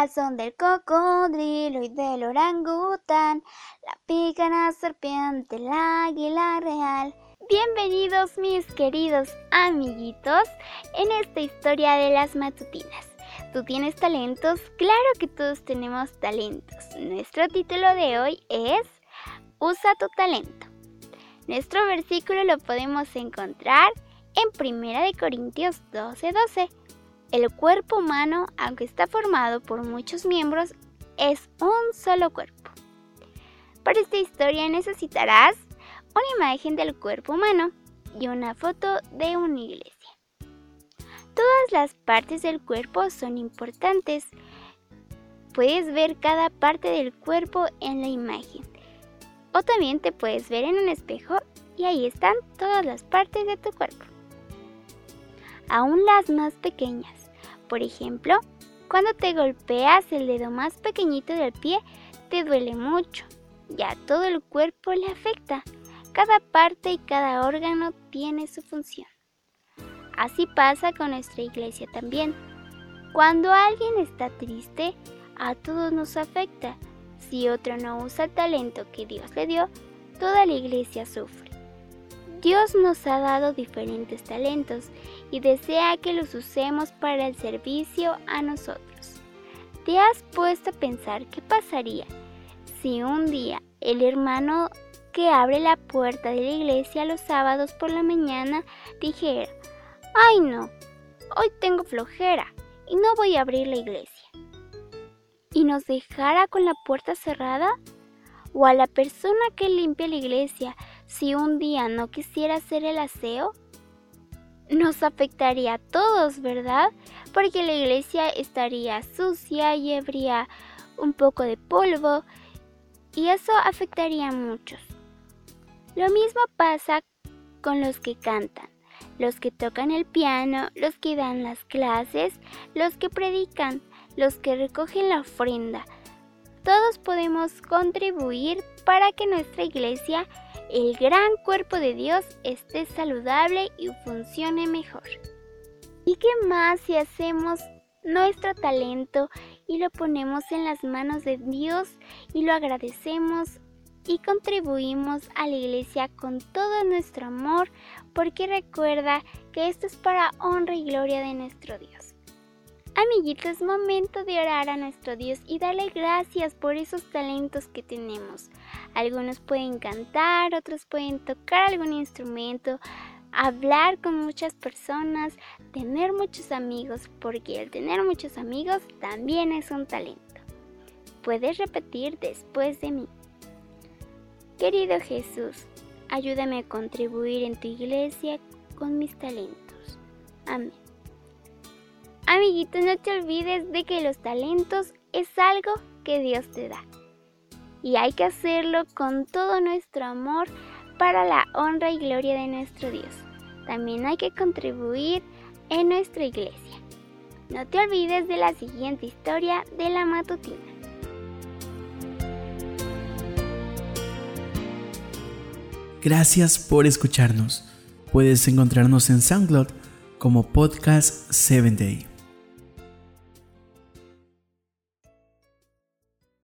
al son del cocodrilo y del orangután, la pícara serpiente, el águila real. Bienvenidos mis queridos amiguitos en esta historia de las matutinas. ¿Tú tienes talentos? Claro que todos tenemos talentos. Nuestro título de hoy es Usa tu talento. Nuestro versículo lo podemos encontrar en 1 Corintios 12:12. 12. El cuerpo humano, aunque está formado por muchos miembros, es un solo cuerpo. Para esta historia necesitarás una imagen del cuerpo humano y una foto de una iglesia. Todas las partes del cuerpo son importantes. Puedes ver cada parte del cuerpo en la imagen. O también te puedes ver en un espejo y ahí están todas las partes de tu cuerpo. Aún las más pequeñas. Por ejemplo, cuando te golpeas el dedo más pequeñito del pie, te duele mucho. Ya todo el cuerpo le afecta. Cada parte y cada órgano tiene su función. Así pasa con nuestra iglesia también. Cuando alguien está triste, a todos nos afecta. Si otro no usa el talento que Dios le dio, toda la iglesia sufre. Dios nos ha dado diferentes talentos y desea que los usemos para el servicio a nosotros. ¿Te has puesto a pensar qué pasaría si un día el hermano que abre la puerta de la iglesia los sábados por la mañana dijera, ay no, hoy tengo flojera y no voy a abrir la iglesia? ¿Y nos dejara con la puerta cerrada? ¿O a la persona que limpia la iglesia si un día no quisiera hacer el aseo? Nos afectaría a todos, ¿verdad? Porque la iglesia estaría sucia y habría un poco de polvo y eso afectaría a muchos. Lo mismo pasa con los que cantan, los que tocan el piano, los que dan las clases, los que predican, los que recogen la ofrenda. Todos podemos contribuir para que nuestra iglesia, el gran cuerpo de Dios, esté saludable y funcione mejor. ¿Y qué más si hacemos nuestro talento y lo ponemos en las manos de Dios y lo agradecemos y contribuimos a la iglesia con todo nuestro amor porque recuerda que esto es para honra y gloria de nuestro Dios. Amiguitos, es momento de orar a nuestro Dios y darle gracias por esos talentos que tenemos. Algunos pueden cantar, otros pueden tocar algún instrumento, hablar con muchas personas, tener muchos amigos, porque el tener muchos amigos también es un talento. Puedes repetir después de mí. Querido Jesús, ayúdame a contribuir en tu iglesia con mis talentos. Amén. Amiguito, no te olvides de que los talentos es algo que Dios te da. Y hay que hacerlo con todo nuestro amor para la honra y gloria de nuestro Dios. También hay que contribuir en nuestra iglesia. No te olvides de la siguiente historia de la matutina. Gracias por escucharnos. Puedes encontrarnos en SoundCloud como Podcast 7 Day.